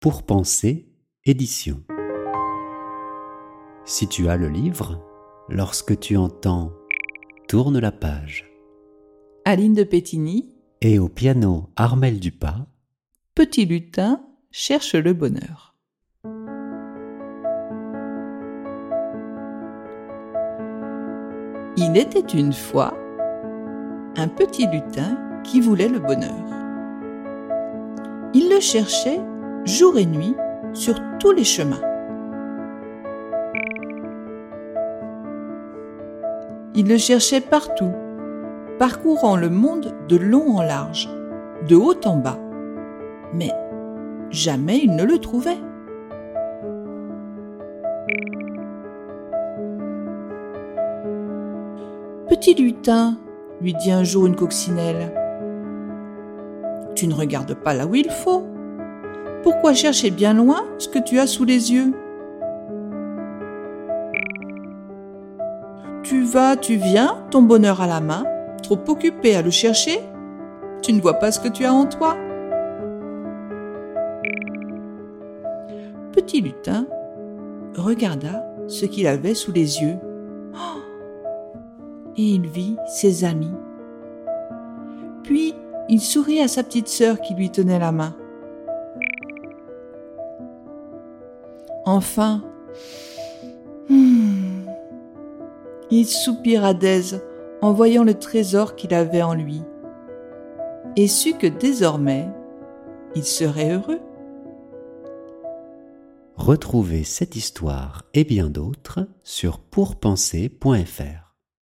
Pour penser, édition. Si tu as le livre, lorsque tu entends Tourne la page. Aline de Pétigny, Et au piano Armel Dupas, Petit lutin cherche le bonheur. Il était une fois un petit lutin qui voulait le bonheur. Il le cherchait jour et nuit sur tous les chemins. Il le cherchait partout, parcourant le monde de long en large, de haut en bas. Mais jamais il ne le trouvait. Petit lutin, lui dit un jour une coccinelle, tu ne regardes pas là où il faut. Pourquoi chercher bien loin ce que tu as sous les yeux? Tu vas, tu viens, ton bonheur à la main, trop occupé à le chercher, tu ne vois pas ce que tu as en toi. Petit lutin regarda ce qu'il avait sous les yeux. Et il vit ses amis. Puis il sourit à sa petite sœur qui lui tenait la main. Enfin, hmm, il soupira d'aise en voyant le trésor qu'il avait en lui et sut que désormais, il serait heureux. retrouvez cette histoire et bien d'autres sur pourpenser.fr.